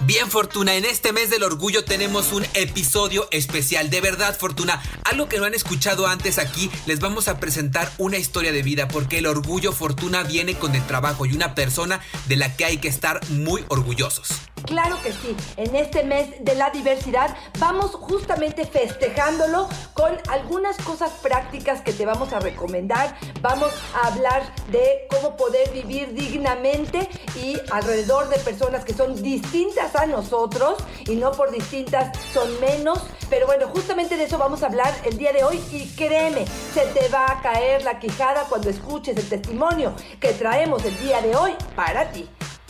Bien, Fortuna, en este mes del orgullo tenemos un episodio especial. De verdad, Fortuna, algo que no han escuchado antes aquí, les vamos a presentar una historia de vida, porque el orgullo, Fortuna, viene con el trabajo y una persona de la que hay que estar muy orgullosos. Claro que sí, en este mes de la diversidad vamos justamente festejándolo con algunas cosas prácticas que te vamos a recomendar. Vamos a hablar de cómo poder vivir dignamente y alrededor de personas que son distintas a nosotros y no por distintas son menos. Pero bueno, justamente de eso vamos a hablar el día de hoy y créeme, se te va a caer la quijada cuando escuches el testimonio que traemos el día de hoy para ti.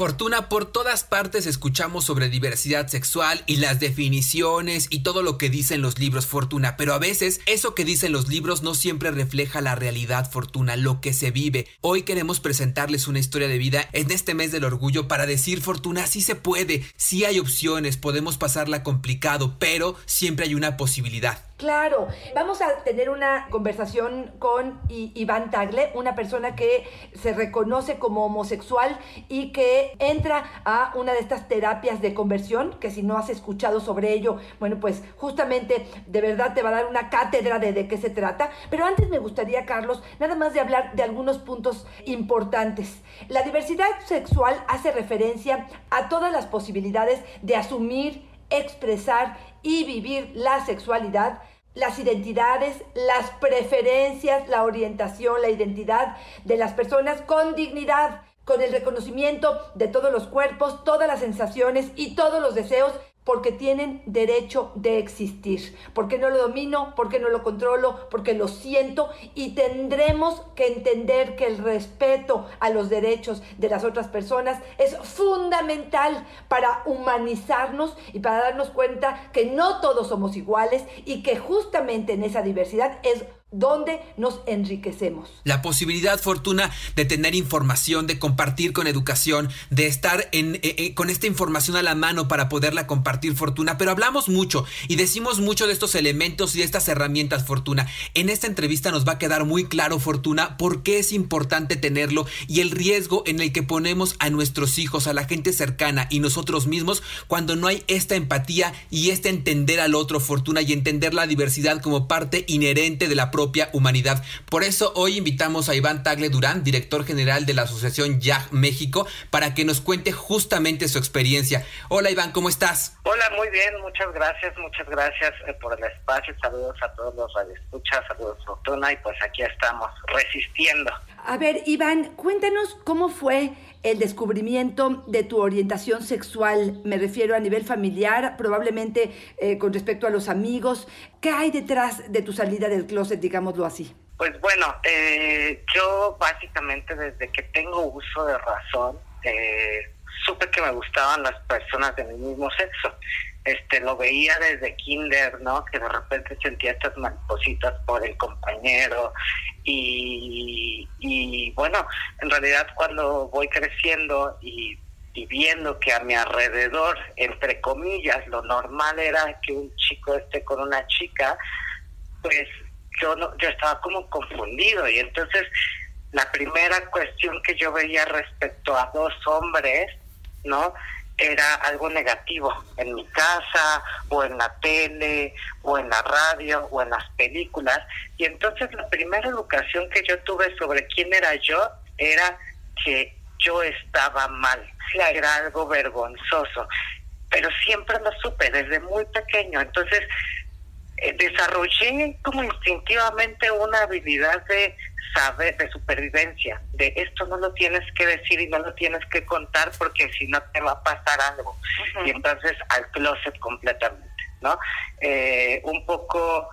Fortuna, por todas partes escuchamos sobre diversidad sexual y las definiciones y todo lo que dicen los libros Fortuna, pero a veces eso que dicen los libros no siempre refleja la realidad Fortuna, lo que se vive. Hoy queremos presentarles una historia de vida en este mes del orgullo para decir Fortuna, sí se puede, sí hay opciones, podemos pasarla complicado, pero siempre hay una posibilidad. Claro, vamos a tener una conversación con Iván Tagle, una persona que se reconoce como homosexual y que entra a una de estas terapias de conversión, que si no has escuchado sobre ello, bueno, pues justamente de verdad te va a dar una cátedra de de qué se trata. Pero antes me gustaría, Carlos, nada más de hablar de algunos puntos importantes. La diversidad sexual hace referencia a todas las posibilidades de asumir, expresar y vivir la sexualidad las identidades, las preferencias, la orientación, la identidad de las personas con dignidad, con el reconocimiento de todos los cuerpos, todas las sensaciones y todos los deseos porque tienen derecho de existir, porque no lo domino, porque no lo controlo, porque lo siento y tendremos que entender que el respeto a los derechos de las otras personas es fundamental para humanizarnos y para darnos cuenta que no todos somos iguales y que justamente en esa diversidad es donde nos enriquecemos. La posibilidad, Fortuna, de tener información, de compartir con educación, de estar eh, eh, con esta información a la mano para poderla compartir, Fortuna. Pero hablamos mucho y decimos mucho de estos elementos y de estas herramientas, Fortuna. En esta entrevista nos va a quedar muy claro, Fortuna, por qué es importante tenerlo y el riesgo en el que ponemos a nuestros hijos, a la gente cercana y nosotros mismos cuando no hay esta empatía y este entender al otro, Fortuna, y entender la diversidad como parte inherente de la propia humanidad. Por eso hoy invitamos a Iván Tagle Durán, director general de la Asociación YAG México, para que nos cuente justamente su experiencia. Hola Iván, ¿cómo estás? Hola, muy bien, muchas gracias, muchas gracias eh, por el espacio, saludos a todos los radioescuchas, saludos Fortuna y pues aquí estamos resistiendo. A ver, Iván, cuéntanos cómo fue el descubrimiento de tu orientación sexual. Me refiero a nivel familiar, probablemente eh, con respecto a los amigos. ¿Qué hay detrás de tu salida del closet, digámoslo así? Pues bueno, eh, yo básicamente desde que tengo uso de razón, eh, supe que me gustaban las personas de mi mismo sexo. Este, lo veía desde kinder, ¿no? Que de repente sentía estas maripositas por el compañero y, y bueno, en realidad cuando voy creciendo y, y viendo que a mi alrededor, entre comillas, lo normal era que un chico esté con una chica, pues yo no, yo estaba como confundido y entonces la primera cuestión que yo veía respecto a dos hombres, ¿no? Era algo negativo en mi casa o en la tele o en la radio o en las películas. Y entonces la primera educación que yo tuve sobre quién era yo era que yo estaba mal, era algo vergonzoso. Pero siempre lo supe desde muy pequeño. Entonces eh, desarrollé como instintivamente una habilidad de saber, de supervivencia, de esto no lo tienes que decir y no lo tienes que contar porque si no te va a pasar algo. Y entonces al closet completamente, ¿no? Eh, un poco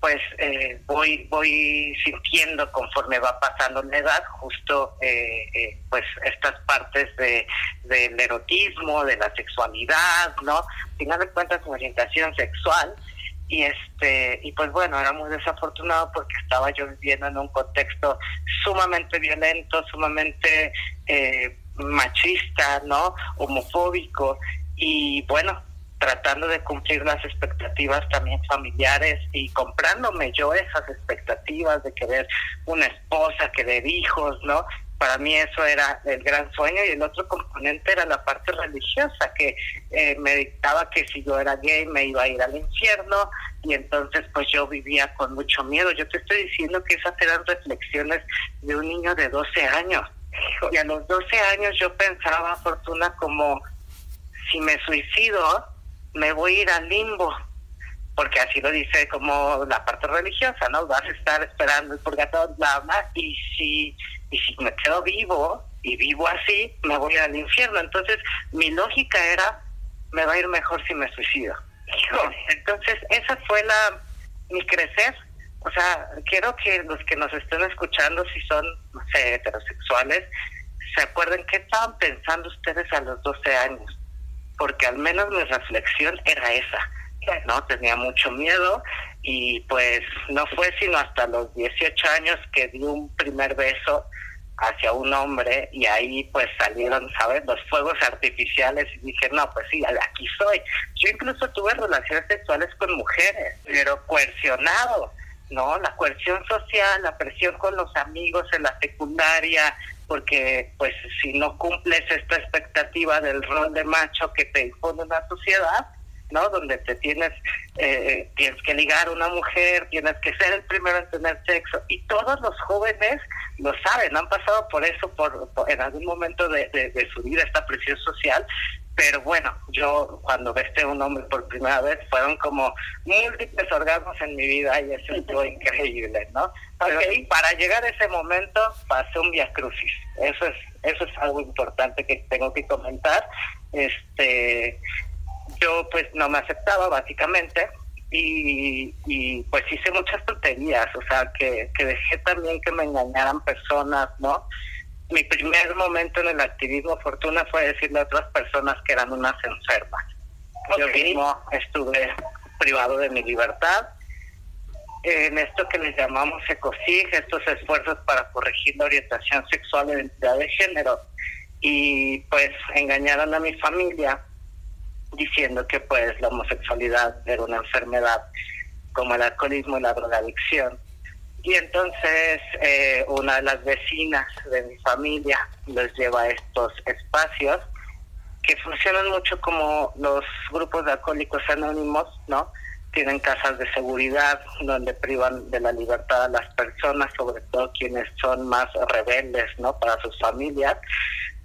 pues eh, voy voy sintiendo conforme va pasando la edad justo eh, eh, pues estas partes de del erotismo de la sexualidad no al final de cuentas mi orientación sexual y este y pues bueno era muy desafortunado porque estaba yo viviendo en un contexto sumamente violento sumamente eh, machista no homofóbico y bueno tratando de cumplir las expectativas también familiares y comprándome yo esas expectativas de querer una esposa, querer hijos, ¿no? Para mí eso era el gran sueño y el otro componente era la parte religiosa, que eh, me dictaba que si yo era gay me iba a ir al infierno y entonces pues yo vivía con mucho miedo. Yo te estoy diciendo que esas eran reflexiones de un niño de 12 años. Y a los 12 años yo pensaba, Fortuna, como si me suicido, me voy a ir al limbo, porque así lo dice como la parte religiosa, ¿no? Vas a estar esperando el purgatorio, bla, bla, y si, y si me quedo vivo y vivo así, me voy al infierno. Entonces, mi lógica era, me va a ir mejor si me suicido. Entonces, esa fue la mi crecer. O sea, quiero que los que nos estén escuchando, si son, no sé, heterosexuales, se acuerden qué estaban pensando ustedes a los 12 años porque al menos mi reflexión era esa, ¿no? Tenía mucho miedo y pues no fue sino hasta los 18 años que di un primer beso hacia un hombre y ahí pues salieron, ¿sabes? Los fuegos artificiales y dije, no, pues sí, aquí soy. Yo incluso tuve relaciones sexuales con mujeres, pero coercionado, ¿no? La coerción social, la presión con los amigos en la secundaria, porque pues si no cumples esta expectativa del rol de macho que te impone una sociedad, ¿no? Donde te tienes, eh, tienes que ligar a una mujer, tienes que ser el primero en tener sexo. Y todos los jóvenes lo saben, han pasado por eso por, en algún momento de, de, su vida, esta presión social. Pero bueno, yo cuando besé a un hombre por primera vez fueron como múltiples orgasmos en mi vida y eso estuvo increíble, ¿no? Pero para llegar a ese momento pasé un via crucis. Eso es, eso es algo importante que tengo que comentar. Este, yo pues no me aceptaba básicamente y, y pues hice muchas tonterías, o sea, que, que dejé también que me engañaran personas, ¿no? Mi primer momento en el activismo Fortuna fue decirle a otras personas que eran unas enfermas. Yo mismo estuve privado de mi libertad en esto que les llamamos ECOSIG, estos esfuerzos para corregir la orientación sexual y identidad de género. Y pues engañaron a mi familia diciendo que pues la homosexualidad era una enfermedad como el alcoholismo y la drogadicción. Y entonces eh, una de las vecinas de mi familia les lleva a estos espacios que funcionan mucho como los grupos de alcohólicos anónimos, ¿no? Tienen casas de seguridad donde privan de la libertad a las personas, sobre todo quienes son más rebeldes, ¿no? Para sus familias.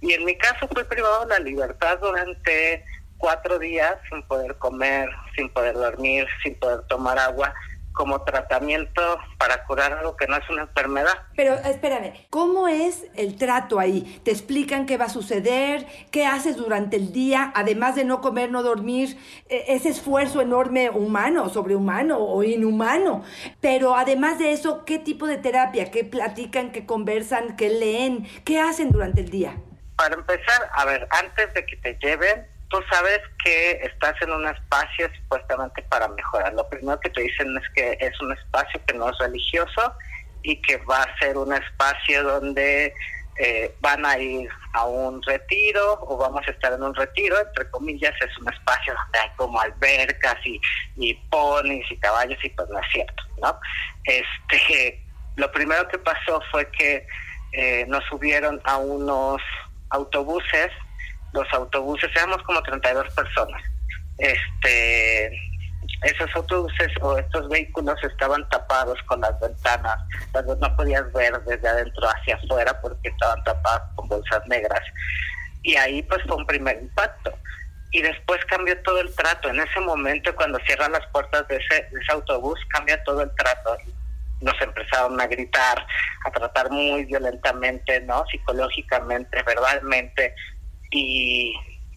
Y en mi caso fui privado de la libertad durante cuatro días sin poder comer, sin poder dormir, sin poder tomar agua como tratamiento para curar algo que no es una enfermedad. Pero espérame, ¿cómo es el trato ahí? ¿Te explican qué va a suceder? ¿Qué haces durante el día? Además de no comer, no dormir, e, ese esfuerzo enorme humano, sobrehumano o inhumano. Pero además de eso, ¿qué tipo de terapia? ¿Qué platican? ¿Qué conversan? ¿Qué leen? ¿Qué hacen durante el día? Para empezar, a ver, antes de que te lleven, tú sabes que estás en un espacio supuestamente para mejorar. Lo primero que te dicen es que es un espacio que no es religioso y que va a ser un espacio donde eh, van a ir a un retiro o vamos a estar en un retiro, entre comillas, es un espacio donde hay como albercas y, y ponis y caballos y pues no es cierto, ¿no? Este, lo primero que pasó fue que eh, nos subieron a unos autobuses los autobuses, éramos como 32 personas. Este, esos autobuses o estos vehículos estaban tapados con las ventanas, no podías ver desde adentro hacia afuera porque estaban tapados con bolsas negras. Y ahí pues fue un primer impacto. y después cambió todo el trato. En ese momento, cuando cierran las puertas de ese, de ese autobús, cambia todo el trato. Nos empezaron a gritar, a tratar muy violentamente, ¿no? Psicológicamente, verbalmente, y,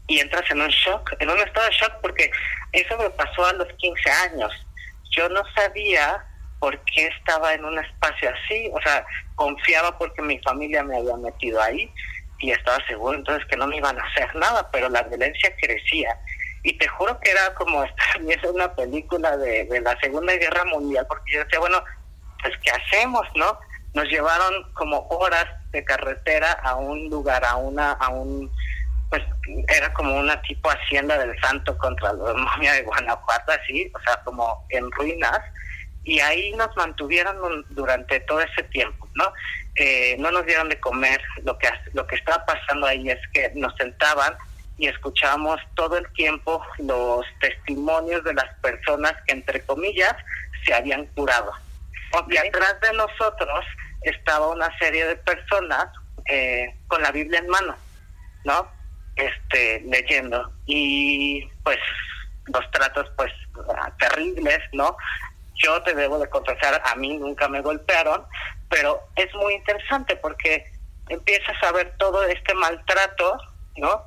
y entras en un shock, en un estado de shock, porque eso me pasó a los 15 años. Yo no sabía por qué estaba en un espacio así, o sea, confiaba porque mi familia me había metido ahí y estaba seguro entonces que no me iban a hacer nada, pero la violencia crecía. Y te juro que era como es una película de, de la Segunda Guerra Mundial, porque yo decía, bueno, pues ¿qué hacemos, no? Nos llevaron como horas de carretera a un lugar, a una, a un, pues era como una tipo hacienda del santo contra la momia de Guanajuato, así, o sea, como en ruinas, y ahí nos mantuvieron durante todo ese tiempo, ¿no? Eh, no nos dieron de comer, lo que, lo que estaba pasando ahí es que nos sentaban y escuchábamos todo el tiempo los testimonios de las personas que, entre comillas, se habían curado. Y atrás de nosotros estaba una serie de personas eh, con la Biblia en mano, ¿no? Este, leyendo. Y pues los tratos, pues, terribles, ¿no? Yo te debo de confesar, a mí nunca me golpearon, pero es muy interesante porque empiezas a ver todo este maltrato, ¿no?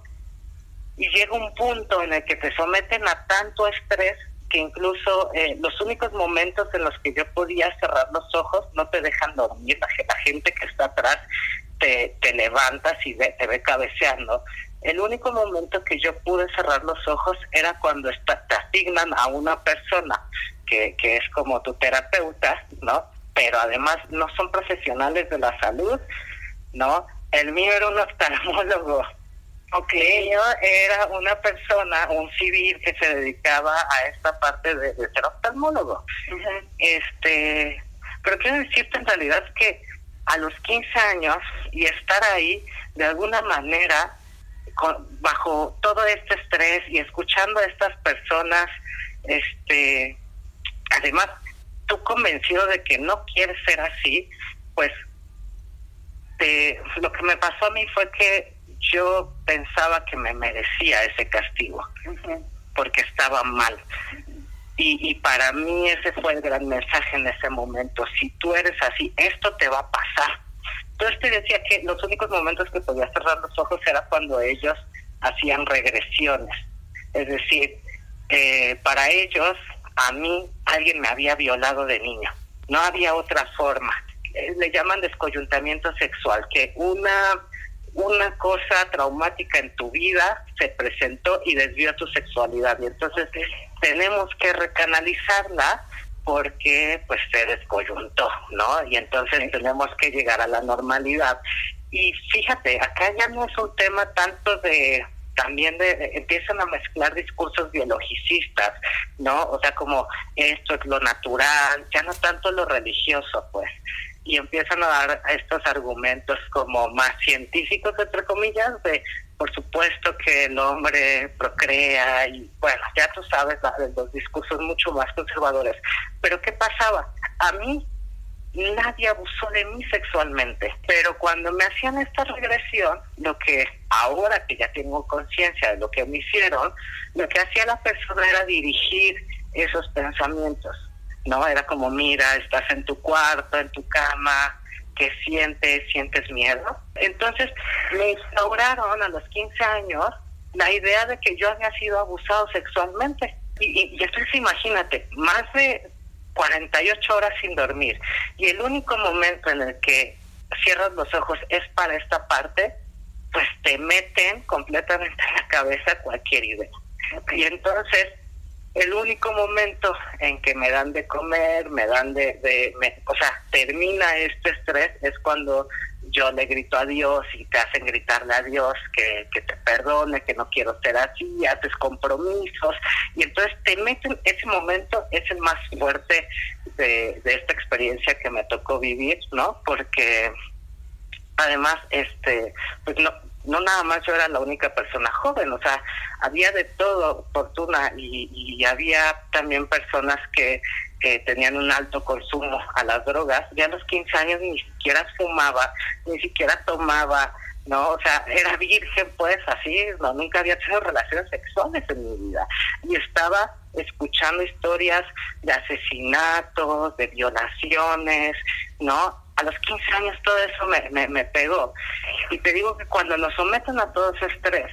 Y llega un punto en el que te someten a tanto estrés que incluso eh, los únicos momentos en los que yo podía cerrar los ojos no te dejan dormir. La, gente que está atrás te, te levantas y te ve cabeceando. El único momento que yo pude cerrar los ojos era cuando está, te asignan a una persona que, que es como tu terapeuta, ¿no? Pero además no son profesionales de la salud, ¿no? El mío era un oftalmólogo. Ok, yo era una persona, un civil que se dedicaba a esta parte de, de ser oftalmólogo. Este, pero quiero decirte en realidad que a los 15 años y estar ahí, de alguna manera, con, bajo todo este estrés y escuchando a estas personas, este, además, tú convencido de que no quieres ser así, pues te, lo que me pasó a mí fue que yo pensaba que me merecía ese castigo, porque estaba mal. Y, y para mí ese fue el gran mensaje en ese momento. Si tú eres así, esto te va a pasar. Entonces te decía que los únicos momentos que podía cerrar los ojos era cuando ellos hacían regresiones. Es decir, eh, para ellos, a mí, alguien me había violado de niño. No había otra forma. Eh, le llaman descoyuntamiento sexual, que una una cosa traumática en tu vida se presentó y desvió tu sexualidad. Y entonces tenemos que recanalizarla porque pues se descoyuntó, ¿no? Y entonces tenemos que llegar a la normalidad. Y fíjate, acá ya no es un tema tanto de también de, empiezan a mezclar discursos biologicistas, ¿no? O sea, como esto es lo natural, ya no tanto lo religioso, pues y empiezan a dar estos argumentos como más científicos, entre comillas, de por supuesto que el hombre procrea y bueno, ya tú sabes los discursos mucho más conservadores. Pero ¿qué pasaba? A mí nadie abusó de mí sexualmente, pero cuando me hacían esta regresión, lo que ahora que ya tengo conciencia de lo que me hicieron, lo que hacía la persona era dirigir esos pensamientos ¿no? Era como, mira, estás en tu cuarto, en tu cama, ¿qué sientes? ¿Sientes miedo? Entonces me instauraron a los 15 años la idea de que yo había sido abusado sexualmente. Y, y, entonces imagínate, más de 48 horas sin dormir. Y el único momento en el que cierras los ojos es para esta parte, pues te meten completamente en la cabeza cualquier idea. Y entonces el único momento en que me dan de comer, me dan de, de o sea, termina este estrés es cuando yo le grito a Dios y te hacen gritarle a Dios que, que te perdone, que no quiero ser así, haces compromisos y entonces te meten, ese momento es el más fuerte de, de esta experiencia que me tocó vivir, ¿no? Porque además, este, pues no, no nada más yo era la única persona joven, o sea, había de todo, fortuna, y, y había también personas que, que tenían un alto consumo a las drogas. Ya a los 15 años ni siquiera fumaba, ni siquiera tomaba, ¿no? O sea, era virgen, pues, así, no, nunca había tenido relaciones sexuales en mi vida. Y estaba escuchando historias de asesinatos, de violaciones, ¿no? A los 15 años todo eso me, me, me pegó. Y te digo que cuando nos someten a todo ese estrés,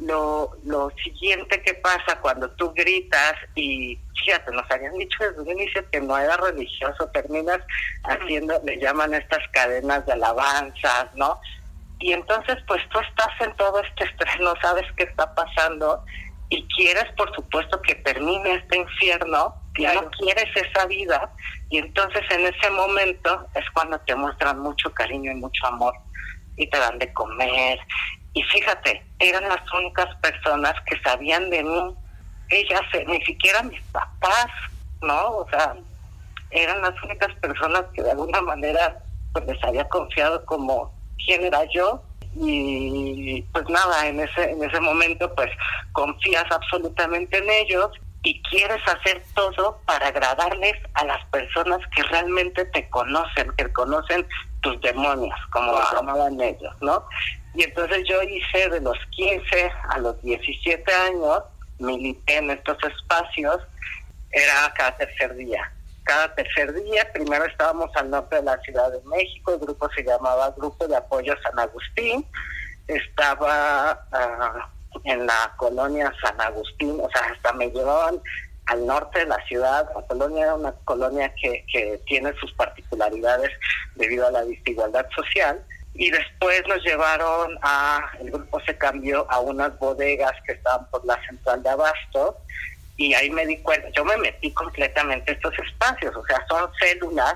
lo, lo siguiente que pasa cuando tú gritas y fíjate, nos habían dicho desde un inicio que no era religioso, terminas haciendo, le llaman estas cadenas de alabanzas, ¿no? Y entonces pues tú estás en todo este estrés, no sabes qué está pasando y quieres por supuesto que termine este infierno, y no quieres esa vida y entonces en ese momento es cuando te muestran mucho cariño y mucho amor y te dan de comer y fíjate, eran las únicas personas que sabían de mí. Ellas, eh, ni siquiera mis papás, ¿no? O sea, eran las únicas personas que de alguna manera pues les había confiado como quién era yo y pues nada, en ese en ese momento pues confías absolutamente en ellos y quieres hacer todo para agradarles a las personas que realmente te conocen, que conocen tus demonios, como lo llamaban ellos, ¿no? Y entonces yo hice de los 15 a los 17 años, milité en estos espacios, era cada tercer día. Cada tercer día, primero estábamos al norte de la Ciudad de México, el grupo se llamaba Grupo de Apoyo San Agustín, estaba ah, en la colonia San Agustín, o sea, hasta me llevaban al norte de la ciudad. La colonia era una colonia que, que tiene sus particularidades debido a la desigualdad social. Y después nos llevaron a, el grupo se cambió a unas bodegas que estaban por la central de Abasto. Y ahí me di cuenta, yo me metí completamente en estos espacios, o sea, son células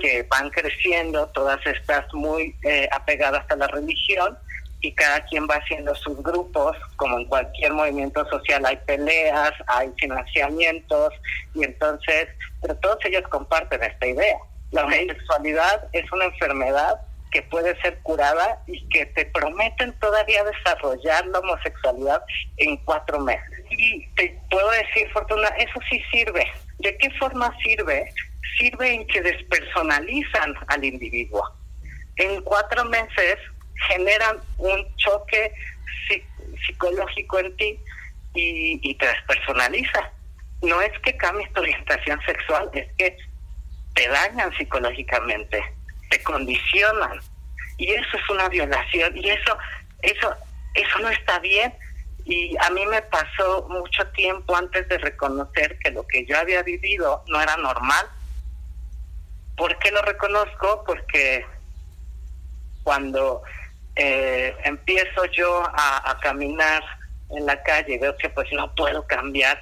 que van creciendo, todas estas muy eh, apegadas a la religión, y cada quien va haciendo sus grupos, como en cualquier movimiento social hay peleas, hay financiamientos, y entonces, pero todos ellos comparten esta idea. La homosexualidad es una enfermedad que puede ser curada y que te prometen todavía desarrollar la homosexualidad en cuatro meses. Y te puedo decir, Fortuna, eso sí sirve. ¿De qué forma sirve? Sirve en que despersonalizan al individuo. En cuatro meses generan un choque psicológico en ti y, te despersonaliza. No es que cambies tu orientación sexual, es que te dañan psicológicamente, te condicionan. Y eso es una violación y eso eso eso no está bien. Y a mí me pasó mucho tiempo antes de reconocer que lo que yo había vivido no era normal. ¿Por qué lo reconozco? Porque cuando eh, empiezo yo a, caminar en la calle y veo que pues no puedo cambiar,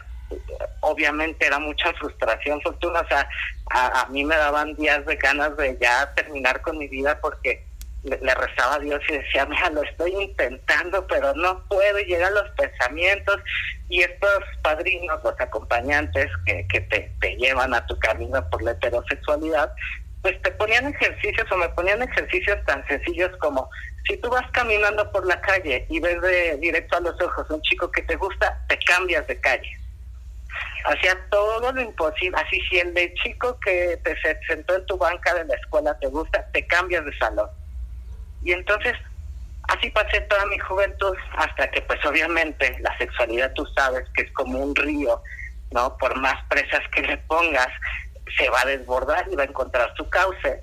obviamente era mucha frustración, fortuna, o sea, a, mí me daban días de ganas de ya terminar con mi vida porque le, rezaba a Dios y decía, mira, lo estoy intentando, pero no puedo, y llegan los pensamientos y estos padrinos, los acompañantes que, que te, te llevan a tu camino por la heterosexualidad, pues te ponían ejercicios o me ponían ejercicios tan sencillos como si tú vas caminando por la calle y ves de directo a los ojos un chico que te gusta, te cambias de calle. Hacía todo lo imposible. Así si el de chico que te sentó en tu banca de la escuela te gusta, te cambias de salón. Y entonces así pasé toda mi juventud hasta que pues obviamente la sexualidad tú sabes que es como un río, ¿no? Por más presas que le pongas, se va a desbordar y va a encontrar su cauce.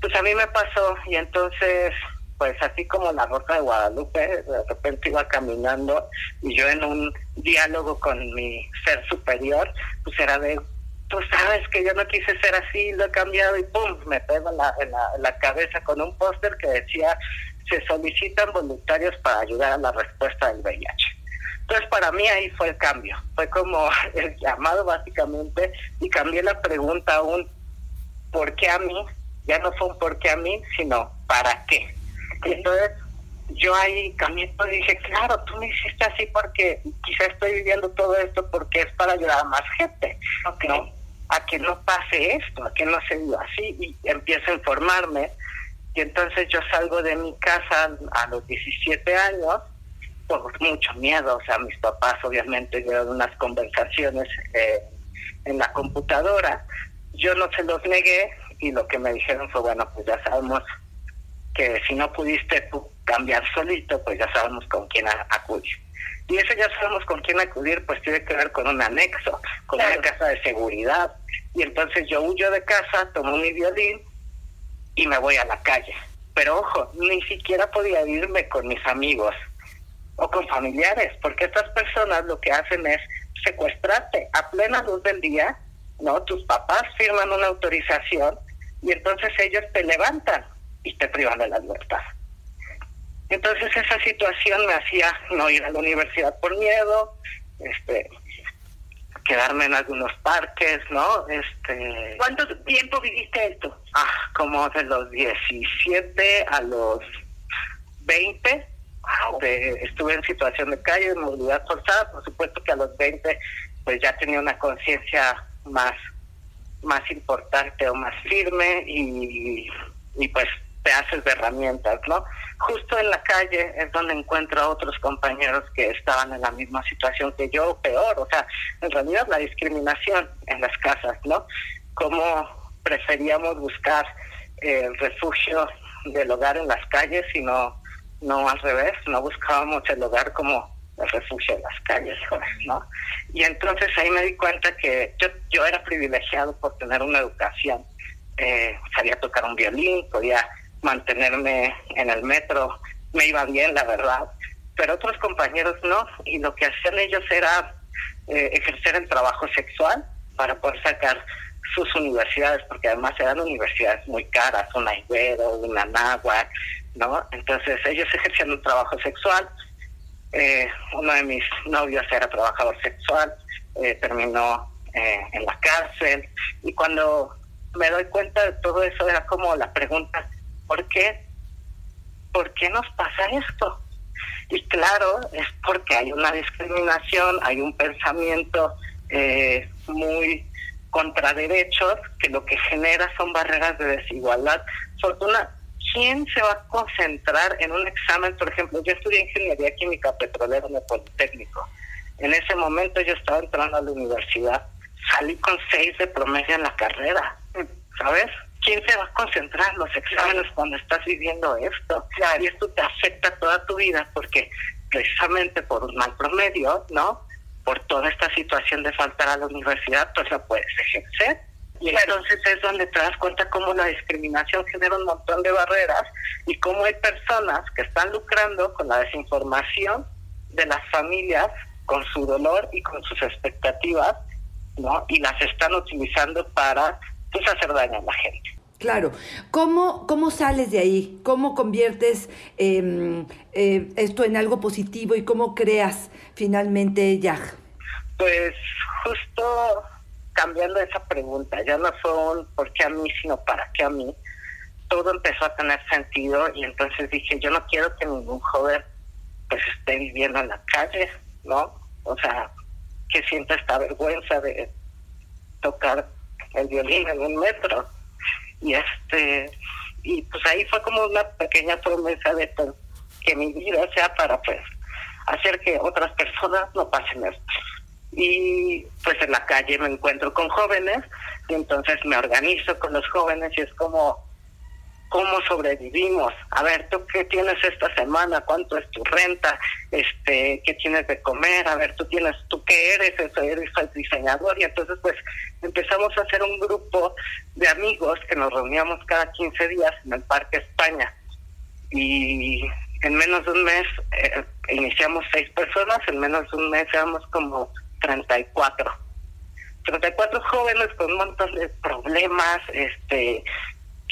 Pues a mí me pasó y entonces, pues así como la Rosa de Guadalupe, de repente iba caminando y yo en un diálogo con mi ser superior, pues era de, tú sabes que yo no quise ser así, lo he cambiado y pum, me pego en la, en la cabeza con un póster que decía, se solicitan voluntarios para ayudar a la respuesta del VIH. Entonces para mí ahí fue el cambio, fue como el llamado básicamente y cambié la pregunta a un ¿por qué a mí? Ya no fue un ¿por qué a mí? sino ¿para qué? entonces yo ahí cambié y dije, claro, tú me hiciste así porque quizá estoy viviendo todo esto porque es para ayudar a más gente, ¿no? A que no pase esto, a que no se viva así y empiezo a informarme. Y entonces yo salgo de mi casa a los 17 años por mucho miedo, o sea, mis papás obviamente dieron unas conversaciones eh, en la computadora, yo no se los negué y lo que me dijeron fue, bueno, pues ya sabemos que si no pudiste cambiar solito, pues ya sabemos con quién acudir. Y eso ya sabemos con quién acudir, pues tiene que ver con un anexo, con una casa de seguridad. Y entonces yo huyo de casa, tomo mi violín y me voy a la calle. Pero ojo, ni siquiera podía irme con mis amigos o con familiares, porque estas personas lo que hacen es secuestrarte a plena luz del día, ¿no? Tus papás firman una autorización y entonces ellos te levantan y te privan de la libertad. Entonces esa situación me hacía no ir a la universidad por miedo, este quedarme en algunos parques, ¿no? Este ¿Cuánto tiempo viviste esto? ah, como de los 17 a los 20 de- estuve en situación de calle, de movilidad forzada, por supuesto que a los 20 pues ya tenía una conciencia más más importante o más firme y, y pues te haces de herramientas, ¿no? Justo en la calle es donde encuentro a otros compañeros que estaban en la misma situación que yo, peor, o sea, en realidad la discriminación en las casas, ¿no? Cómo preferíamos buscar eh, el refugio del hogar en las calles y no, no al revés, no buscábamos el hogar como el refugio en las calles, ¿no? Y entonces ahí me di cuenta que yo, yo era privilegiado por tener una educación. Eh, sabía tocar un violín, podía mantenerme en el metro, me iba bien, la verdad, pero otros compañeros no, y lo que hacían ellos era eh, ejercer el trabajo sexual para poder sacar sus universidades, porque además eran universidades muy caras, una Ibero, una Náhuac, ¿no? Entonces ellos ejercían un trabajo sexual, eh, uno de mis novios era trabajador sexual, eh, terminó en la cárcel y cuando me doy cuenta de todo eso era como la pregunta, ¿por qué? ¿Por qué nos pasa esto? Y claro, es porque hay una discriminación, hay un pensamiento eh, muy contra derechos que lo que genera son barreras de desigualdad. Fortuna, ¿quién se va a concentrar en un examen? Por ejemplo, yo estudié ingeniería química petrolera en el Politécnico. En ese momento yo estaba entrando a la universidad, salí con seis de promedio en la carrera, ¿sabes? ¿Quién se va a concentrar en los exámenes cuando estás viviendo esto? Y esto te afecta toda tu vida porque precisamente por un mal promedio, ¿no? Por toda esta situación de faltar a la universidad, pues la puedes ejercer. Y entonces es donde te das cuenta cómo la discriminación genera un montón de barreras y cómo hay personas que están lucrando con la desinformación de las familias, con su dolor y con sus expectativas, ¿no? Y las están utilizando para pues hacer daño a la gente. Claro. ¿Cómo, cómo sales de ahí? ¿Cómo conviertes eh, eh, esto en algo positivo y cómo creas finalmente Yaj? Pues justo cambiando esa pregunta, ya no fue un por qué a mí, sino para qué a mí, todo empezó a tener sentido y entonces dije, yo no quiero que ningún joven pues esté viviendo en la calle, ¿no? O sea, que sienta esta vergüenza de tocar el violín en un metro. Y este y pues ahí fue como una pequeña promesa de pues, que mi vida sea para pues hacer que otras personas no pasen esto. Y pues en la calle me encuentro con jóvenes y entonces me organizo con los jóvenes y es como cómo sobrevivimos. A ver, ¿tú qué tienes esta semana? ¿Cuánto es tu renta? Este, ¿qué tienes de comer? A ver, tú tienes, ¿tú qué eres? Eso eres el diseñador y entonces pues empezamos a hacer un grupo de amigos que nos reuníamos cada 15 días en el Parque España y en menos de un mes eh, iniciamos seis personas, en menos de un mes éramos como 34. 34 jóvenes con un montón de problemas, este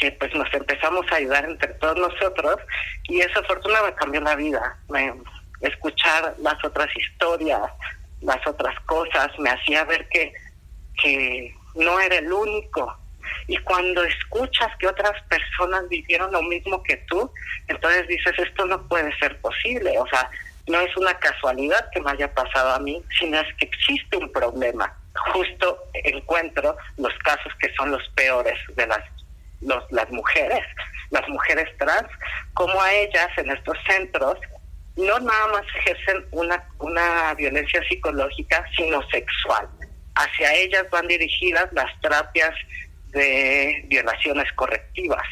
que pues nos empezamos a ayudar entre todos nosotros y esa fortuna me cambió la vida. Escuchar las otras historias, las otras cosas, me hacía ver que, que no era el único. Y cuando escuchas que otras personas vivieron lo mismo que tú, entonces dices, esto no puede ser posible. O sea, no es una casualidad que me haya pasado a mí, sino es que existe un problema. Justo encuentro los casos que son los peores de las los, las mujeres, las mujeres trans, como a ellas en estos centros no nada más ejercen una, una violencia psicológica, sino sexual. Hacia ellas van dirigidas las terapias de violaciones correctivas.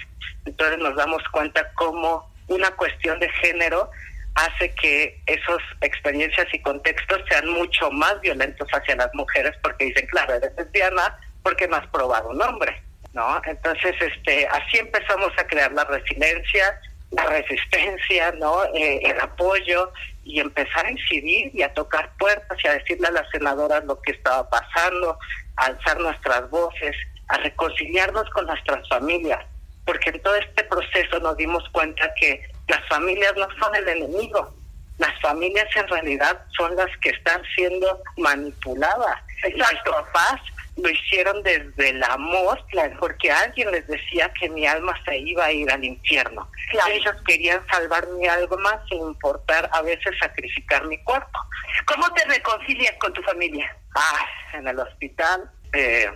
Entonces nos damos cuenta cómo una cuestión de género hace que esas experiencias y contextos sean mucho más violentos hacia las mujeres porque dicen, claro, eres lesbiana porque no has probado un hombre, ¿no? Entonces, este, así empezamos a crear la resiliencia, la resistencia, ¿no? Eh, el apoyo y empezar a incidir y a tocar puertas y a decirle a las senadoras lo que estaba pasando, a alzar nuestras voces, a reconciliarnos con nuestras familias, porque en todo este proceso nos dimos cuenta que las familias no son el enemigo, las familias en realidad son las que están siendo manipuladas. Exacto. Papás lo hicieron desde el amor, porque alguien les decía que mi alma se iba a ir al infierno. Ellos querían salvar mi alma sin importar a veces sacrificar mi cuerpo. ¿Cómo te reconcilias con tu familia? Ah, en el hospital. Eh,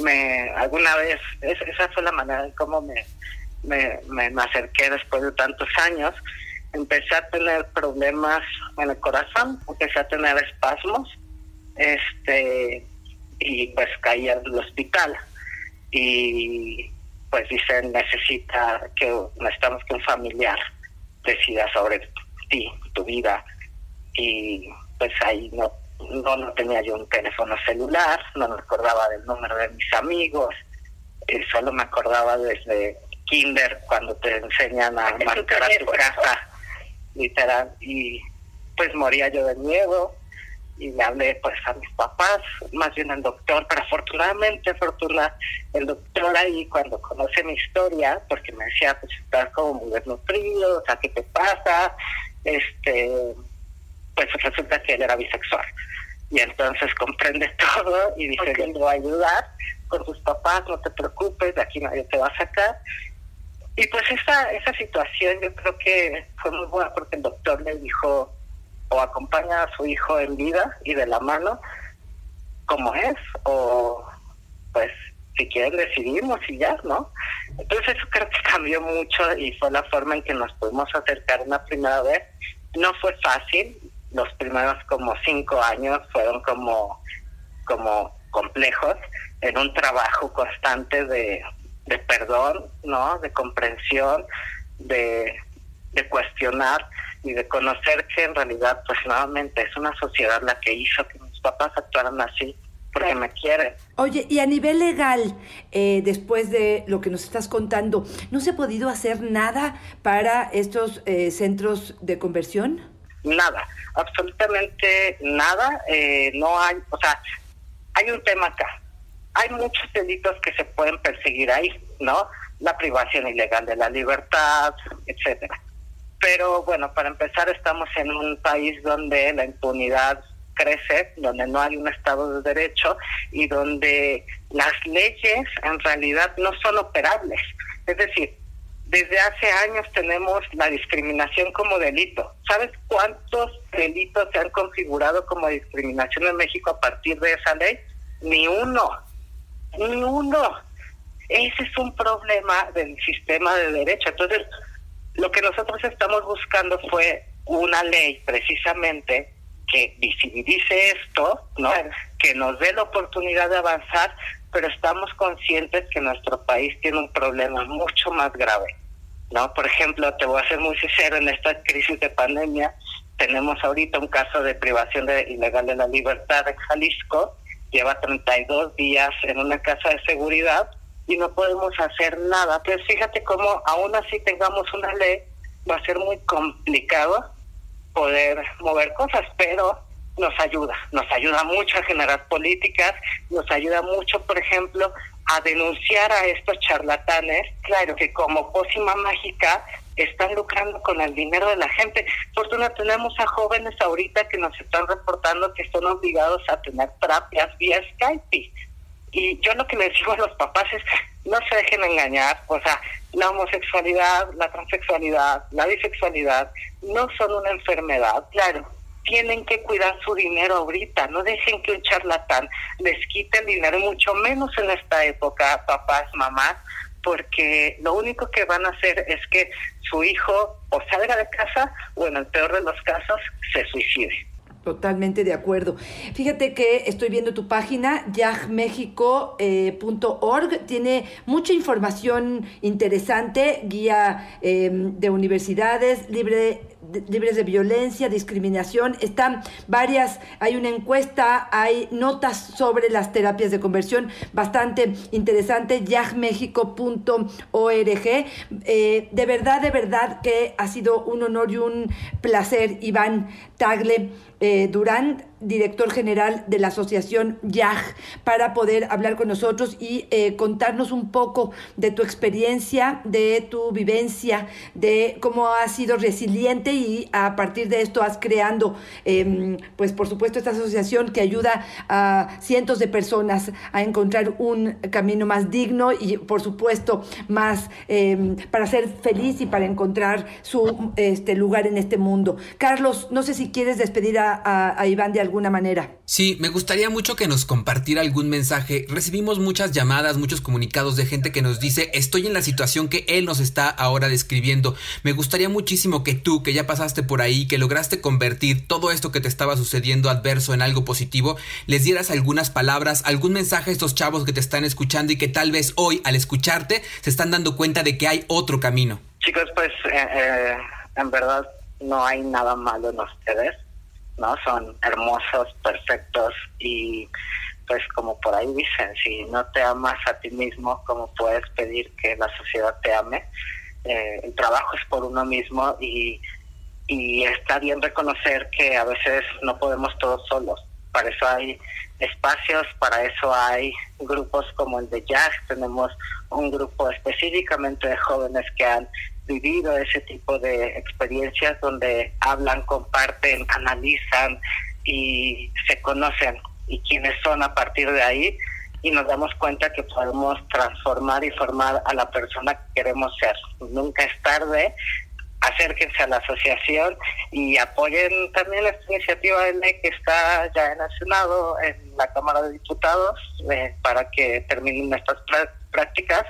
me alguna vez, esa fue la manera en cómo me, me, me, acerqué después de tantos años. Empecé a tener problemas en el corazón, empecé a tener espasmos, este y pues caí al hospital. Y pues dicen necesita que necesitamos que un familiar decida sobre ti, tu vida y pues ahí no no, no tenía yo un teléfono celular, no me acordaba del número de mis amigos, eh, solo me acordaba desde kinder cuando te enseñan a marcar a tu casa, literal, y pues moría yo de miedo y le hablé pues a mis papás, más bien al doctor, pero afortunadamente, fortuna, el doctor ahí cuando conoce mi historia, porque me decía, pues estás como muy desnutrido, o sea, ¿qué te pasa? Este, pues resulta que él era bisexual. Y entonces comprende todo y dice, okay. voy a ayudar con tus papás, no te preocupes, de aquí nadie te va a sacar. Y pues esa, esa situación yo creo que fue muy buena porque el doctor le dijo, o acompaña a su hijo en vida y de la mano, como es, o pues si quieren decidimos y ya, ¿no? Entonces eso creo que cambió mucho y fue la forma en que nos pudimos acercar una primera vez. No fue fácil, los primeros como cinco años fueron como, como complejos en un trabajo constante de, de perdón, ¿no? De comprensión, de, de cuestionar y de conocer que en realidad, pues nuevamente, es una sociedad la que hizo que mis papás actuaran así porque me quieren. Oye, y a nivel legal, eh, después de lo que nos estás contando, ¿no se ha podido hacer nada para estos eh, centros de conversión? Nada, absolutamente nada. Eh, no hay, o sea, hay un tema acá. Hay muchos delitos que se pueden perseguir ahí, ¿no? La privación ilegal de la libertad, etcétera. Pero bueno, para empezar, estamos en un país donde la impunidad crece, donde no hay un Estado de Derecho y donde las leyes en realidad no son operables. Es decir, desde hace años tenemos la discriminación como delito. ¿Sabes cuántos delitos se han configurado como discriminación en México a partir de esa ley? Ni uno, ni uno. Ese es un problema del sistema de derecho. Entonces, lo que nosotros estamos buscando fue una ley precisamente que visibilice esto, ¿no? Que nos dé la oportunidad de avanzar, pero estamos conscientes que nuestro país tiene un problema mucho más grave, ¿no? Por ejemplo, te voy a ser muy sincero, en esta crisis de pandemia tenemos ahorita un caso de privación de, ilegal de la libertad en Jalisco, lleva 32 días en una casa de seguridad y no podemos hacer nada. Pero fíjate cómo aún así tengamos una ley, va a ser muy complicado poder mover cosas, pero nos ayuda, nos ayuda mucho a generar políticas, nos ayuda mucho, por ejemplo, a denunciar a estos charlatanes, claro que como pócima mágica están lucrando con el dinero de la gente. Fortuna, tenemos a jóvenes ahorita que nos están reportando que están obligados a tener terapias vía Skype. Y yo lo que les digo a los papás es, no se dejen engañar, o sea, la homosexualidad, la transexualidad, la bisexualidad no son una enfermedad, claro. Tienen que cuidar su dinero ahorita, no dejen que un charlatán les quite el dinero, mucho menos en esta época, papás, mamás, porque lo único que van a hacer es que su hijo o salga de casa o en el peor de los casos se suicide. Totalmente de acuerdo. Fíjate que estoy viendo tu página, yagmexico.org. Tiene mucha información interesante, guía eh, de universidades, libre libres de violencia, discriminación. Están varias, hay una encuesta, hay notas sobre las terapias de conversión bastante interesante, yagmexico.org. Eh, de verdad, de verdad que ha sido un honor y un placer, Iván Tagle eh, Durán director general de la asociación YAG, para poder hablar con nosotros y eh, contarnos un poco de tu experiencia, de tu vivencia, de cómo has sido resiliente y a partir de esto has creando, em, pues por supuesto, esta asociación que ayuda a cientos de personas a encontrar un camino más digno y por supuesto más em, para ser feliz y para encontrar su este, lugar en este mundo. Carlos, no sé si quieres despedir a, Iván de alguna manera. Sí, me gustaría mucho que nos compartiera algún mensaje. Recibimos muchas llamadas, muchos comunicados de gente que nos dice, estoy en la situación que él nos está ahora describiendo. Me gustaría muchísimo que tú, que ya pasaste por ahí, que lograste convertir todo esto que te estaba sucediendo adverso en algo positivo, les dieras algunas palabras, algún mensaje a estos chavos que te están escuchando y que tal vez hoy, al escucharte, se están dando cuenta de que hay otro camino. Chicos, pues eh, eh, en verdad no hay nada malo en ustedes ¿no? Son hermosos, perfectos y pues como por ahí dicen, si no te amas a ti mismo, ¿cómo puedes pedir que la sociedad te ame? Eh, el trabajo es por uno mismo y, y está bien reconocer que a veces no podemos todos solos. Para eso hay espacios, para eso hay grupos como el de Jazz, tenemos un grupo específicamente de jóvenes que han vivido ese tipo de experiencias donde hablan, comparten, analizan y se conocen y quiénes son a partir de ahí y nos damos cuenta que podemos transformar y formar a la persona que queremos ser. Nunca es tarde, acérquense a la asociación y apoyen también esta iniciativa de ley que está ya en el Senado, en la Cámara de Diputados, eh, para que terminen estas prácticas.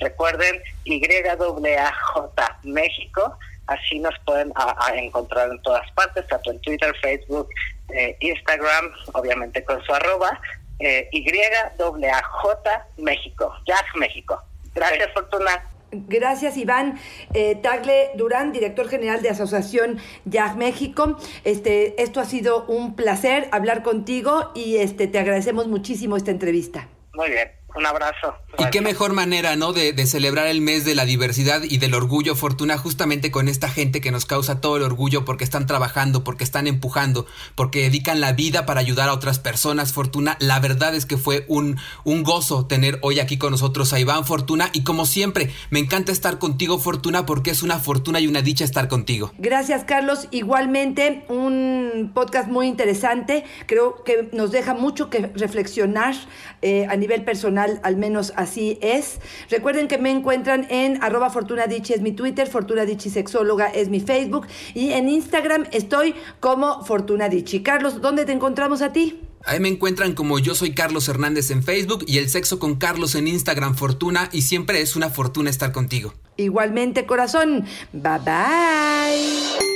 Recuerden YAJ México, así nos pueden encontrar en todas partes, tanto en Twitter, Facebook, eh, Instagram, obviamente con su arroba, eh, YAJ México, Jack México. Gracias, Fortuna. Gracias, Iván. Eh, Tagle Durán, director general de Asociación YAG México. Este, esto ha sido un placer hablar contigo y este, te agradecemos muchísimo esta entrevista. Muy bien. Un abrazo. Y qué mejor manera, ¿no? De, de, celebrar el mes de la diversidad y del orgullo, Fortuna, justamente con esta gente que nos causa todo el orgullo porque están trabajando, porque están empujando, porque dedican la vida para ayudar a otras personas, Fortuna. La verdad es que fue un, un gozo tener hoy aquí con nosotros a Iván Fortuna. Y como siempre, me encanta estar contigo, Fortuna, porque es una fortuna y una dicha estar contigo. Gracias, Carlos. Igualmente, un podcast muy interesante. Creo que nos deja mucho que reflexionar eh, a nivel personal al menos así es. Recuerden que me encuentran en arroba Fortuna Dichi es mi Twitter, Fortuna Dichi Sexóloga es mi Facebook y en Instagram estoy como Fortuna Dichi. Carlos, ¿dónde te encontramos a ti? Ahí me encuentran como yo soy Carlos Hernández en Facebook y el sexo con Carlos en Instagram Fortuna y siempre es una fortuna estar contigo. Igualmente corazón. Bye bye.